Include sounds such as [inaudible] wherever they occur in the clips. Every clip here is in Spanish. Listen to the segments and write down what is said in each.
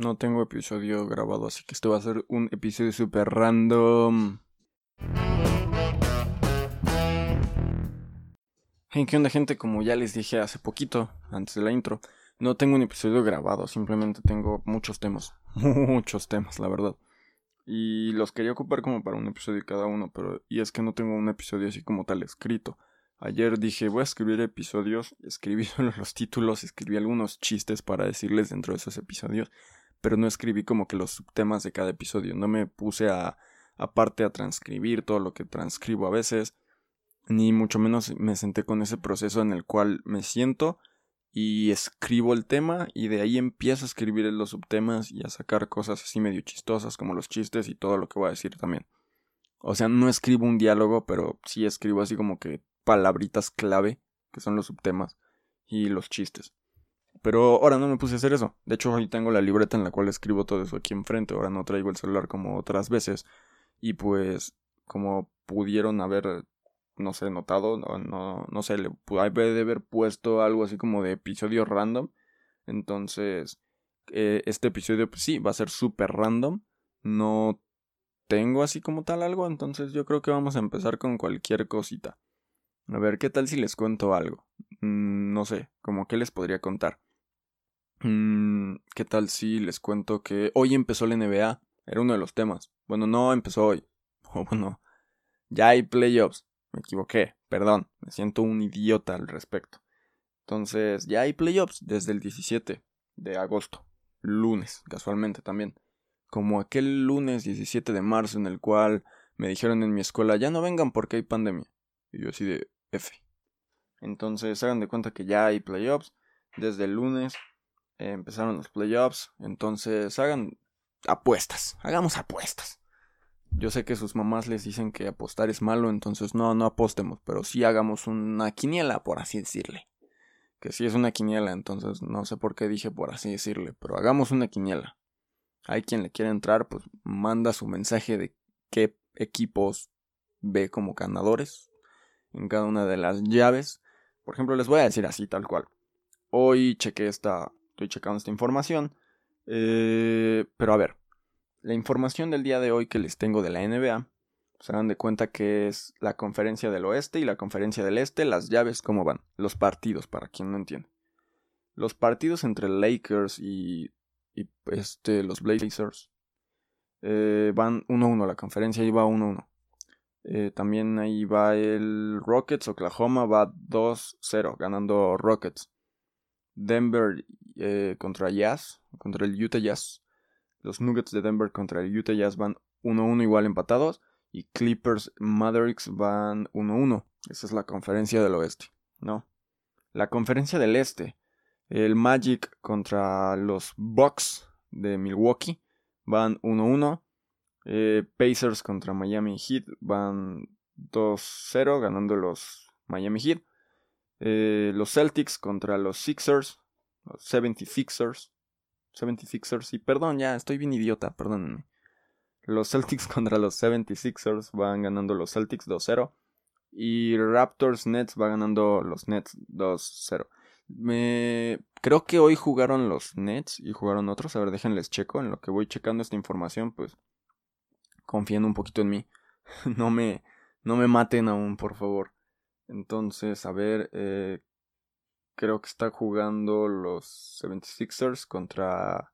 No tengo episodio grabado, así que esto va a ser un episodio super random. Hey, ¿qué onda gente? Como ya les dije hace poquito, antes de la intro, no tengo un episodio grabado, simplemente tengo muchos temas. [laughs] Muchos temas, la verdad. Y los quería ocupar como para un episodio cada uno, pero... Y es que no tengo un episodio así como tal escrito. Ayer dije, voy a escribir episodios, escribí [laughs] solo los títulos, escribí algunos chistes para decirles dentro de esos episodios, pero no escribí como que los subtemas de cada episodio, no me puse a aparte a transcribir todo lo que transcribo a veces, ni mucho menos me senté con ese proceso en el cual me siento y escribo el tema y de ahí empiezo a escribir los subtemas y a sacar cosas así medio chistosas como los chistes y todo lo que voy a decir también. O sea, no escribo un diálogo, pero sí escribo así como que palabritas clave, que son los subtemas y los chistes. Pero ahora no me puse a hacer eso. De hecho, hoy tengo la libreta en la cual escribo todo eso aquí enfrente. Ahora no traigo el celular como otras veces. Y pues, como pudieron haber, no sé, notado, no, no, sé, le hay de haber puesto algo así como de episodio random. Entonces, eh, este episodio, pues sí, va a ser súper random. No tengo así como tal algo. Entonces, yo creo que vamos a empezar con cualquier cosita. A ver, ¿qué tal si les cuento algo? Mm, no sé, como qué les podría contar. Mm, ¿Qué tal si les cuento que hoy empezó la NBA? Era uno de los temas. Bueno, no empezó hoy. [laughs] O bueno, ya hay playoffs. Me equivoqué, perdón. Me siento un idiota al respecto. Entonces, ya hay playoffs desde el 17 de agosto. Lunes, casualmente también. Como aquel lunes 17 de marzo en el cual me dijeron en mi escuela, ya no vengan porque hay pandemia. Y yo así de F. Entonces, hagan de cuenta que ya hay playoffs. Desde el lunes empezaron los playoffs. Entonces, hagan apuestas. Hagamos apuestas. Yo sé que sus mamás les dicen que apostar es malo, entonces no, no apostemos, pero sí hagamos una quiniela, por así decirle. Que sí es una quiniela, entonces no sé por qué dije por así decirle, pero hagamos una quiniela. Hay quien le quiere entrar, pues manda su mensaje de qué equipos ve como ganadores en cada una de las llaves. Por ejemplo, les voy a decir así, tal cual. Hoy chequé esta, estoy checando esta información. Eh, pero a ver, la información del día de hoy que les tengo de la NBA, se dan de cuenta que es la conferencia del oeste y la conferencia del este, las llaves, ¿cómo van? Los partidos, para quien no entiende. Los partidos entre Lakers y, y este, los Blazers eh, van 1-1, la conferencia iba 1-1. Eh, también ahí va el Rockets, Oklahoma va 2-0, ganando Rockets. Denver eh, contra Jazz, contra el Utah Jazz. Los Nuggets de Denver contra el Utah Jazz van 1-1 igual empatados. Y Clippers Mavericks van 1-1. Esa es la conferencia del oeste, ¿no? La conferencia del este. El Magic contra los Bucks de Milwaukee van 1-1. Eh, Pacers contra Miami Heat van 2-0 ganando los Miami Heat. Eh, los Celtics contra los Sixers. Los 76ers. 76ers. Y perdón, ya estoy bien idiota, perdónenme. Los Celtics [laughs] contra los 76ers van ganando los Celtics 2-0. Y Raptors Nets va ganando los Nets 2-0. Me... Creo que hoy jugaron los Nets y jugaron otros. A ver, déjenles checo. En lo que voy checando esta información, pues confíen un poquito en mí. [laughs] no me, no me maten aún, por favor. Entonces, a ver, eh, creo que está jugando los 76ers contra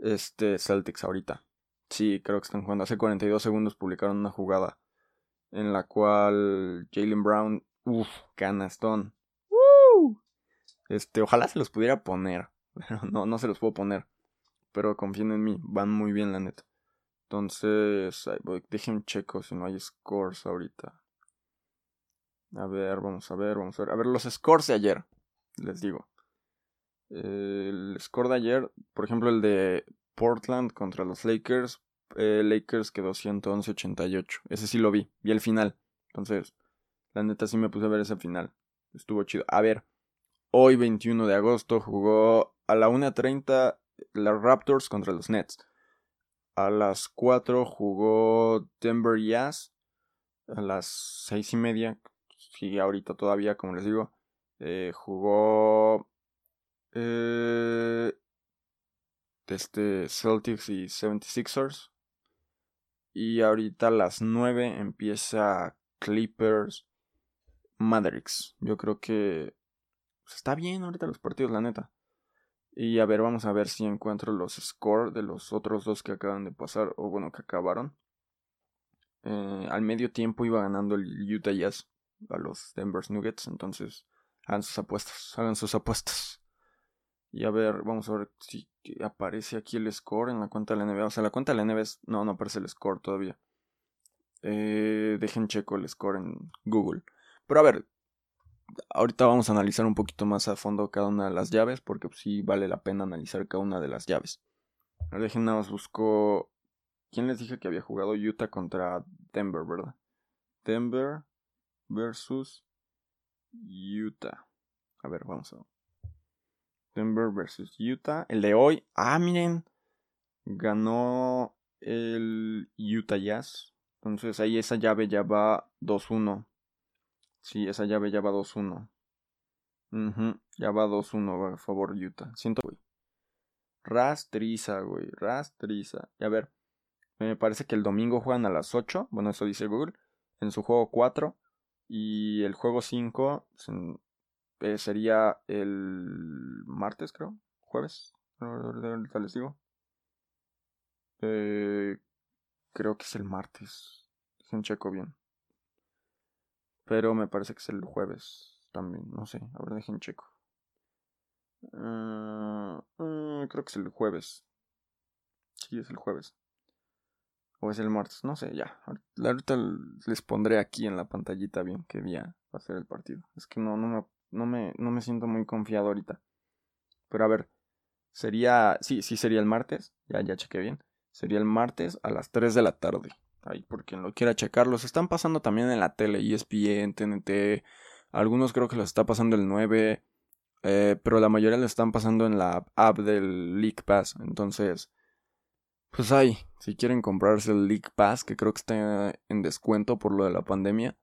este Celtics ahorita. Sí, creo que están jugando. Hace 42 segundos publicaron una jugada en la cual Jalen Brown, uff, canastón. Este, ojalá se los pudiera poner, [laughs] pero no, no se los puedo poner. Pero confíen en mí, van muy bien la neta. Entonces, dejen checo si no hay scores ahorita. A ver, vamos a ver, vamos a ver. A ver, los scores de ayer, les digo. El score de ayer, por ejemplo, el de Portland contra los Lakers. Eh, Lakers quedó 111-88. Ese sí lo vi, vi el final. Entonces, la neta sí me puse a ver ese final. Estuvo chido. A ver, hoy 21 de agosto jugó a la 1.30 los Raptors contra los Nets. A las 4 jugó Denver Jazz. A las 6 y media sigue ahorita todavía, como les digo. Eh, jugó. Eh, este Celtics y 76ers. Y ahorita a las 9 empieza Clippers Mavericks. Yo creo que pues, está bien ahorita los partidos, la neta. Y a ver, vamos a ver si encuentro los scores de los otros dos que acaban de pasar, o bueno, que acabaron. Eh, al medio tiempo iba ganando el Utah Jazz a los Denver Nuggets, entonces hagan sus apuestas, hagan sus apuestas. Y a ver, vamos a ver si aparece aquí el score en la cuenta de la NBA. O sea, la cuenta de la NBA no, no aparece el score todavía. Eh, dejen checo el score en Google. Pero a ver, ahorita vamos a analizar un poquito más a fondo cada una de las llaves, porque sí vale la pena analizar cada una de las llaves. Dejen nada más busco. ¿Quién les dije que había jugado Utah contra Denver, verdad? Denver versus Utah. A ver, vamos a. Denver versus Utah. El de hoy. Ah, miren. Ganó el Utah Jazz. Entonces ahí esa llave ya va 2-1. Sí, esa llave ya va 2-1. Ya va 2-1 a favor Utah. Siento, güey. Rastriza, güey. Rastriza. Y a ver. Me parece que el domingo juegan a las 8. Bueno, eso dice Google. En su juego 4. Y el juego 5 eh, sería el martes, creo. Jueves. Ahorita les digo. Eh, creo que es el martes. Dejen checo bien. Pero me parece que es el jueves también. No sé. A ver, dejen checo. Ah, ah, creo que es el jueves. Sí, es el jueves. O es el martes. No sé, ya. Ahorita les pondré aquí en la pantallita bien qué día va a ser el partido. Es que no, no me no me, no me siento muy confiado ahorita. Pero a ver, sería, sí, sí sería el martes, ya, ya chequé bien. Sería el martes a las 3 de la tarde. Ahí, por quien lo quiera checar. Los están pasando también en la tele, ESPN, TNT. Algunos creo que los está pasando el 9. Eh, pero la mayoría lo están pasando en la app del League Pass. Entonces, pues ahí, si quieren comprarse el League Pass, que creo que está en descuento por lo de la pandemia,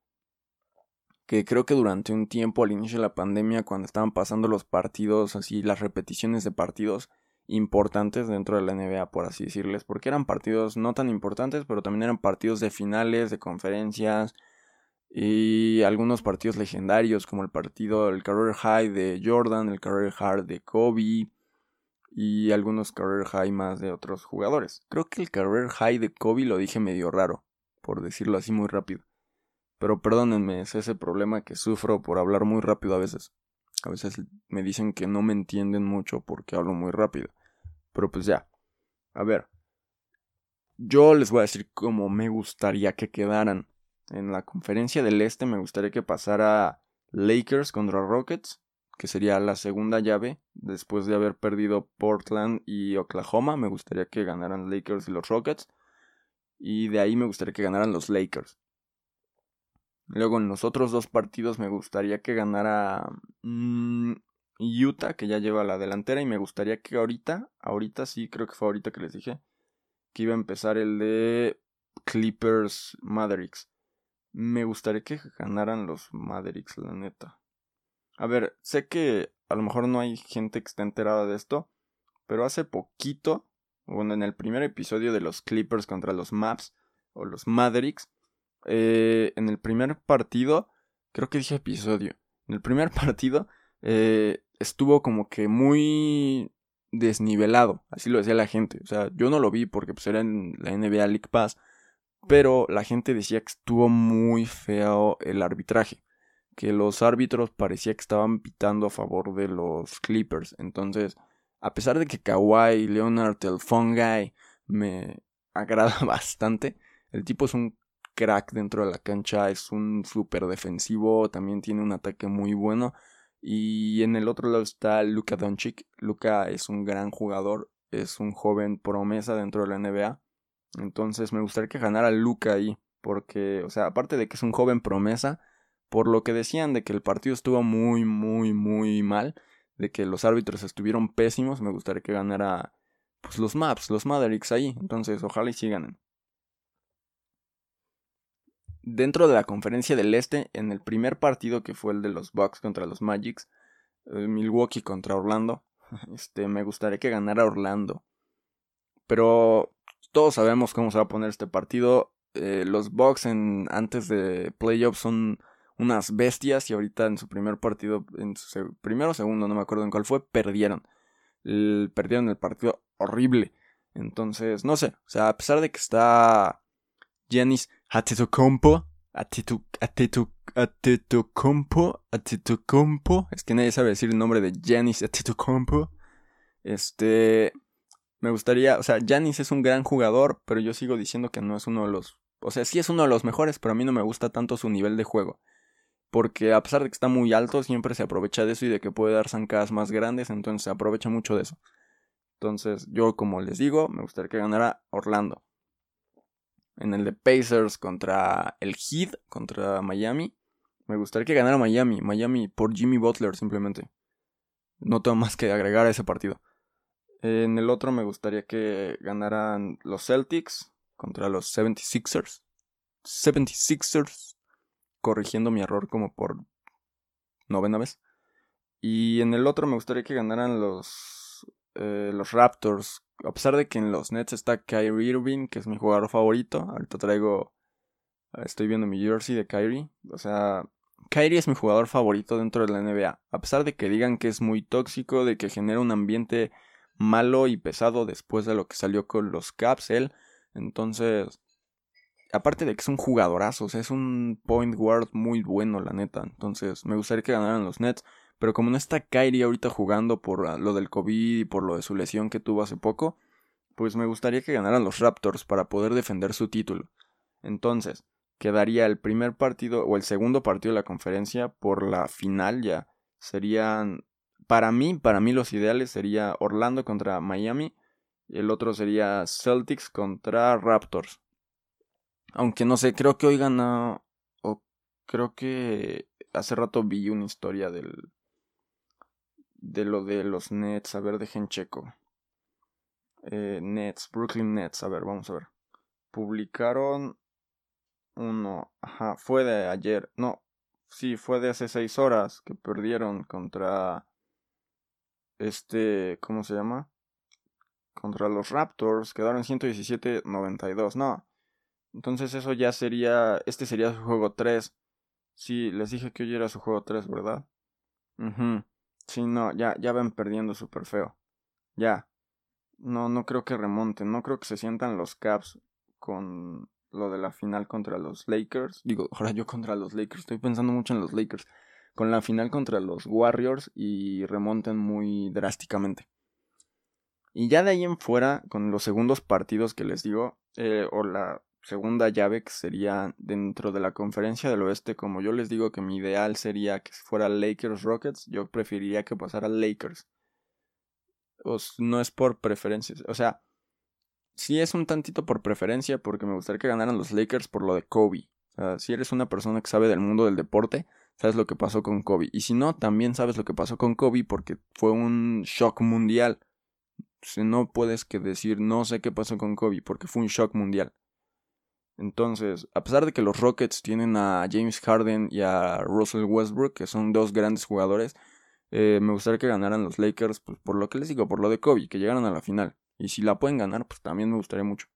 que creo que durante un tiempo al inicio de la pandemia, cuando estaban pasando los partidos, así las repeticiones de partidos importantes dentro de la NBA, por así decirles, porque eran partidos no tan importantes, pero también eran partidos de finales, de conferencias y algunos partidos legendarios, como el partido, el Career High de Jordan, el Career High de Kobe y algunos Career High más de otros jugadores. Creo que el Career High de Kobe lo dije medio raro, por decirlo así muy rápido. Pero perdónenme, es ese problema que sufro por hablar muy rápido a veces. A veces me dicen que no me entienden mucho porque hablo muy rápido. Pero pues ya. A ver. Yo les voy a decir cómo me gustaría que quedaran. En la conferencia del este me gustaría que pasara Lakers contra Rockets, que sería la segunda llave después de haber perdido Portland y Oklahoma. Me gustaría que ganaran Lakers y los Rockets. Y de ahí me gustaría que ganaran los Lakers. Luego en los otros dos partidos me gustaría que ganara mm, Utah, que ya lleva la delantera, y me gustaría que ahorita, ahorita sí, creo que fue ahorita que les dije, que iba a empezar el de Clippers Mavericks. Me gustaría que ganaran los Mavericks, la neta. A ver, sé que a lo mejor no hay gente que esté enterada de esto, pero hace poquito, bueno, en el primer episodio de los Clippers contra los Maps o los Mavericks, eh, en el primer partido, creo que dije episodio, en el primer [laughs] partido eh, estuvo como que muy desnivelado, así lo decía la gente, o sea, yo no lo vi porque pues era en la NBA League Pass, pero la gente decía que estuvo muy feo el arbitraje, que los árbitros parecía que estaban pitando a favor de los Clippers, entonces, a pesar de que Kawhi Leonard, el Fun Guy, me [laughs] agrada bastante, el tipo es un crack dentro de la cancha, es un súper defensivo, también tiene un ataque muy bueno. Y en el otro lado está Luka Doncic. Luka es un gran jugador, es un joven promesa dentro de la NBA. Entonces me gustaría que ganara Luka ahí, porque, o sea, aparte de que es un joven promesa, por lo que decían de que el partido estuvo muy, muy, muy mal, de que los árbitros estuvieron pésimos, me gustaría que ganara pues los Maps, los Mavericks ahí. Entonces, ojalá y sí ganen dentro de la conferencia del Este, en el primer partido que fue el de los Bucks contra los Magics, eh, Milwaukee contra Orlando, [laughs] este, me gustaría que ganara Orlando. Pero todos sabemos cómo se va a poner este partido. Eh, los Bucks en, antes de playoffs son unas bestias y ahorita en su primer partido, en su primero o segundo, no me acuerdo en cuál fue, perdieron. perdieron el partido horrible. Entonces, no sé, o sea, a pesar de que está Giannis Antetokounmpo, Antetokounmpo, Antetokounmpo, es que nadie sabe decir el nombre de Giannis Antetokounmpo. Este, me gustaría, o sea, Giannis es un gran jugador, pero yo sigo diciendo que no es uno de los, o sea, sí es uno de los mejores, pero a mí no me gusta tanto su nivel de juego. Porque a pesar de que está muy alto, siempre se aprovecha de eso y de que puede dar zancadas más grandes, entonces se aprovecha mucho de eso. Entonces, yo como les digo, me gustaría que ganara Orlando. En el de Pacers contra el Heat, contra Miami, me gustaría que ganara Miami. Miami por Jimmy Butler simplemente. No tengo más que agregar a ese partido. En el otro me gustaría que ganaran los Celtics contra los 76ers. 76ers. Corrigiendo mi error como por novena vez. Y en el otro me gustaría que ganaran los, eh, los Raptors. A pesar de que en los Nets está Kyrie Irving, que es mi jugador favorito. Ahorita traigo... Estoy viendo mi jersey de Kyrie. O sea, Kyrie es mi jugador favorito dentro de la NBA. A pesar de que digan que es muy tóxico, de que genera un ambiente malo y pesado después de lo que salió con los Caps él. Entonces, aparte de que es un jugadorazo, o sea, es un point guard muy bueno, la neta. Entonces, me gustaría que ganaran los Nets. Pero como no está Kyrie ahorita jugando por lo del COVID y por lo de su lesión que tuvo hace poco, pues me gustaría que ganaran los Raptors para poder defender su título. Entonces, quedaría el primer partido o el segundo partido de la conferencia por la final ya. Serían para mí, para mí los ideales sería Orlando contra Miami y el otro sería Celtics contra Raptors. Aunque no sé, creo que hoy gana o creo que hace rato vi una historia del de lo de los Nets, a ver, dejen checo. Eh, Nets, Brooklyn Nets, a ver, vamos a ver. Publicaron uno, ajá, fue de ayer, no, sí, fue de hace seis horas que perdieron contra este, ¿cómo se llama? Contra los Raptors quedaron 117-92, no. Entonces eso ya sería, este sería su juego 3. Sí, les dije que hoy era su juego 3, ¿verdad? Mhm. Sí, no, ya, ya van perdiendo súper feo. Ya. No, no creo que remonten, no creo que se sientan los Caps con lo de la final contra los Lakers. Digo, [laughs] ahora yo contra los Lakers, estoy pensando mucho en los Lakers con la final contra los Warriors y remonten muy drásticamente. Y ya de ahí en fuera, con los segundos partidos que les digo, eh, o la segunda llave que sería dentro de la conferencia del oeste, como yo les digo que mi ideal sería que fuera Lakers Rockets, yo preferiría que pasara Lakers. no es por preferencias, o sea, sí es un tantito por preferencia porque me gustaría que ganaran los Lakers por lo de Kobe. O sea, si eres una persona que sabe del mundo del deporte, sabes lo que pasó con Kobe. Y si no, también sabes lo que pasó con Kobe porque fue un shock mundial. Si no puedes que decir no sé qué pasó con Kobe porque fue un shock mundial. Entonces, a pesar de que los Rockets tienen a James Harden y a Russell Westbrook, que son dos grandes jugadores, eh, me gustaría que ganaran los Lakers, pues por lo que les digo, por lo de Kobe, que llegaran a la final. Y si la pueden ganar, pues también me gustaría mucho.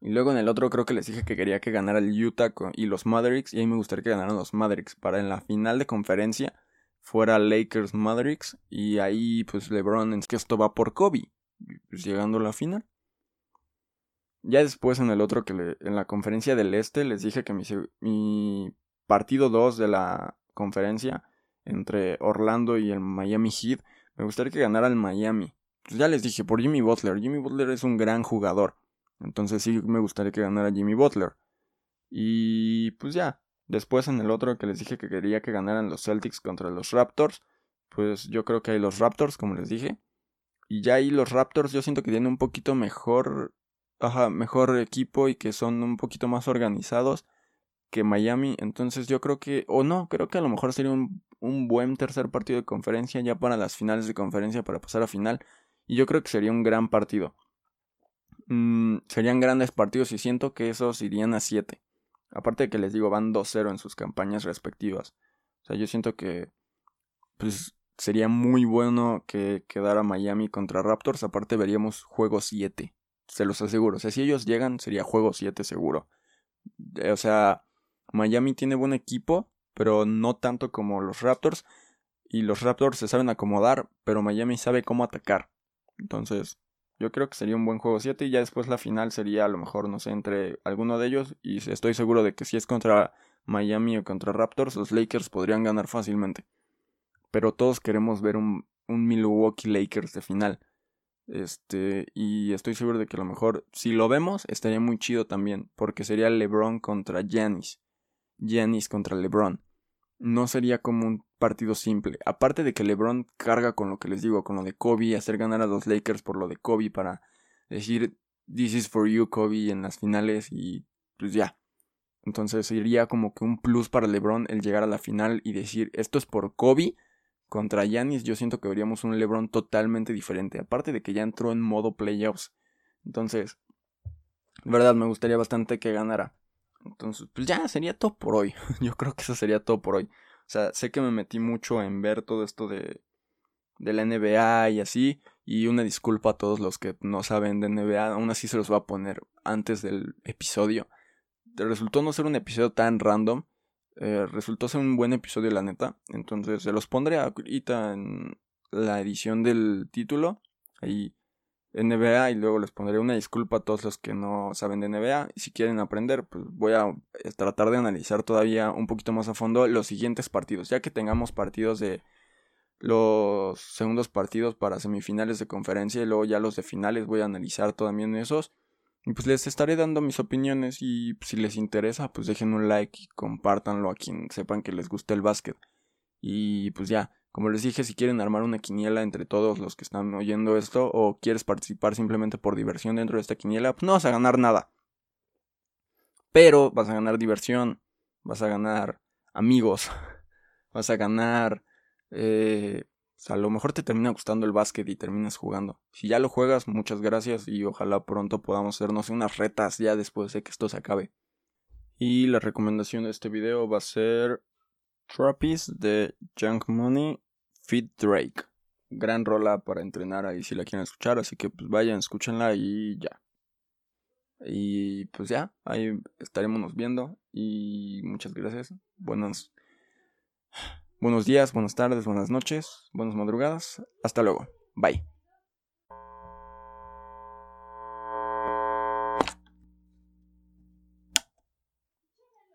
Y luego en el otro creo que les dije que quería que ganara el Utah y los Mavericks. Y ahí me gustaría que ganaran los Mavericks. Para en la final de conferencia fuera Lakers Mavericks. Y ahí pues LeBron en que esto va por Kobe. Pues llegando a la final. Ya después en el otro que en la conferencia del este les dije que mi, mi partido 2 de la conferencia entre Orlando y el Miami Heat. Me gustaría que ganara el Miami. Pues ya les dije, por Jimmy Butler. Jimmy Butler es un gran jugador. Entonces sí me gustaría que ganara Jimmy Butler. Y pues ya, después en el otro que les dije que quería que ganaran los Celtics contra los Raptors, pues yo creo que hay los Raptors, como les dije. Y ya ahí los Raptors yo siento que tienen un poquito mejor, ajá, mejor equipo y que son un poquito más organizados que Miami. Entonces yo creo que, o no, creo que a lo mejor sería un, un buen tercer partido de conferencia ya para las finales de conferencia para pasar a final. Y yo creo que sería un gran partido. Mm, serían grandes partidos y siento que esos irían a 7. Aparte de que les digo, van 2-0 en sus campañas respectivas. O sea, yo siento que pues sería muy bueno que quedara Miami contra Raptors. Aparte veríamos juego 7. Se los aseguro. O sea, si ellos llegan, sería juego 7 seguro. Eh, o sea, Miami tiene buen equipo, pero no tanto como los Raptors. Y los Raptors se saben acomodar, pero Miami sabe cómo atacar. Entonces, yo creo que sería un buen juego 7 y ya después la final sería a lo mejor, no sé, entre alguno de ellos. Y estoy seguro de que si es contra Miami o contra Raptors, los Lakers podrían ganar fácilmente. Pero todos queremos ver un, un Milwaukee Lakers de final. Este, y estoy seguro de que a lo mejor, si lo vemos, estaría muy chido también, porque sería LeBron contra Giannis. Giannis contra LeBron. No sería como un partido simple. Aparte de que LeBron carga con lo que les digo, con lo de Kobe, hacer ganar a los Lakers por lo de Kobe para decir This is for you, Kobe, en las finales y pues ya. Entonces sería como que un plus para LeBron el llegar a la final y decir esto es por Kobe contra Yanis. Yo siento que veríamos un LeBron totalmente diferente. Aparte de que ya entró en modo playoffs. Entonces, de verdad me gustaría bastante que ganara. Entonces, pues ya sería todo por hoy. [laughs] Yo creo que eso sería todo por hoy. O sea, sé que me metí mucho en ver todo esto de, de la NBA y así. Y una disculpa a todos los que no saben de NBA. Aún así se los voy a poner antes del episodio. Resultó no ser un episodio tan random. Eh, resultó ser un buen episodio, la neta. Entonces se los pondré ahorita en la edición del título. Ahí NBA y luego les pondré una disculpa a todos los que no saben de NBA y si quieren aprender pues voy a eh, tratar de analizar todavía un poquito más a fondo los siguientes partidos ya que tengamos partidos de los segundos partidos para semifinales de conferencia y luego ya los de finales voy a analizar también esos y pues les estaré dando mis opiniones y pues, si les interesa pues dejen un like y compártanlo a quien sepan que les guste el básquet y pues ya como les dije, si quieren armar una quiniela entre todos los que están oyendo esto o quieres participar simplemente por diversión dentro de esta quiniela, pues no vas a ganar nada. Pero vas a ganar diversión, vas a ganar amigos, [laughs] vas a ganar... Eh, a lo mejor te termina gustando el básquet y terminas jugando. Si ya lo juegas, muchas gracias y ojalá pronto podamos hacernos unas retas ya después de que esto se acabe. Y la recomendación de este video va a ser Trappies de Junk Money Fit Drake. Gran rola para entrenar ahí si la quieren escuchar, así que pues vayan, escúchenla y ya. Y pues ya, ahí estaremos viendo y muchas gracias. Buenos, buenos días, buenas tardes, buenas noches, buenas madrugadas. Hasta luego. Bye.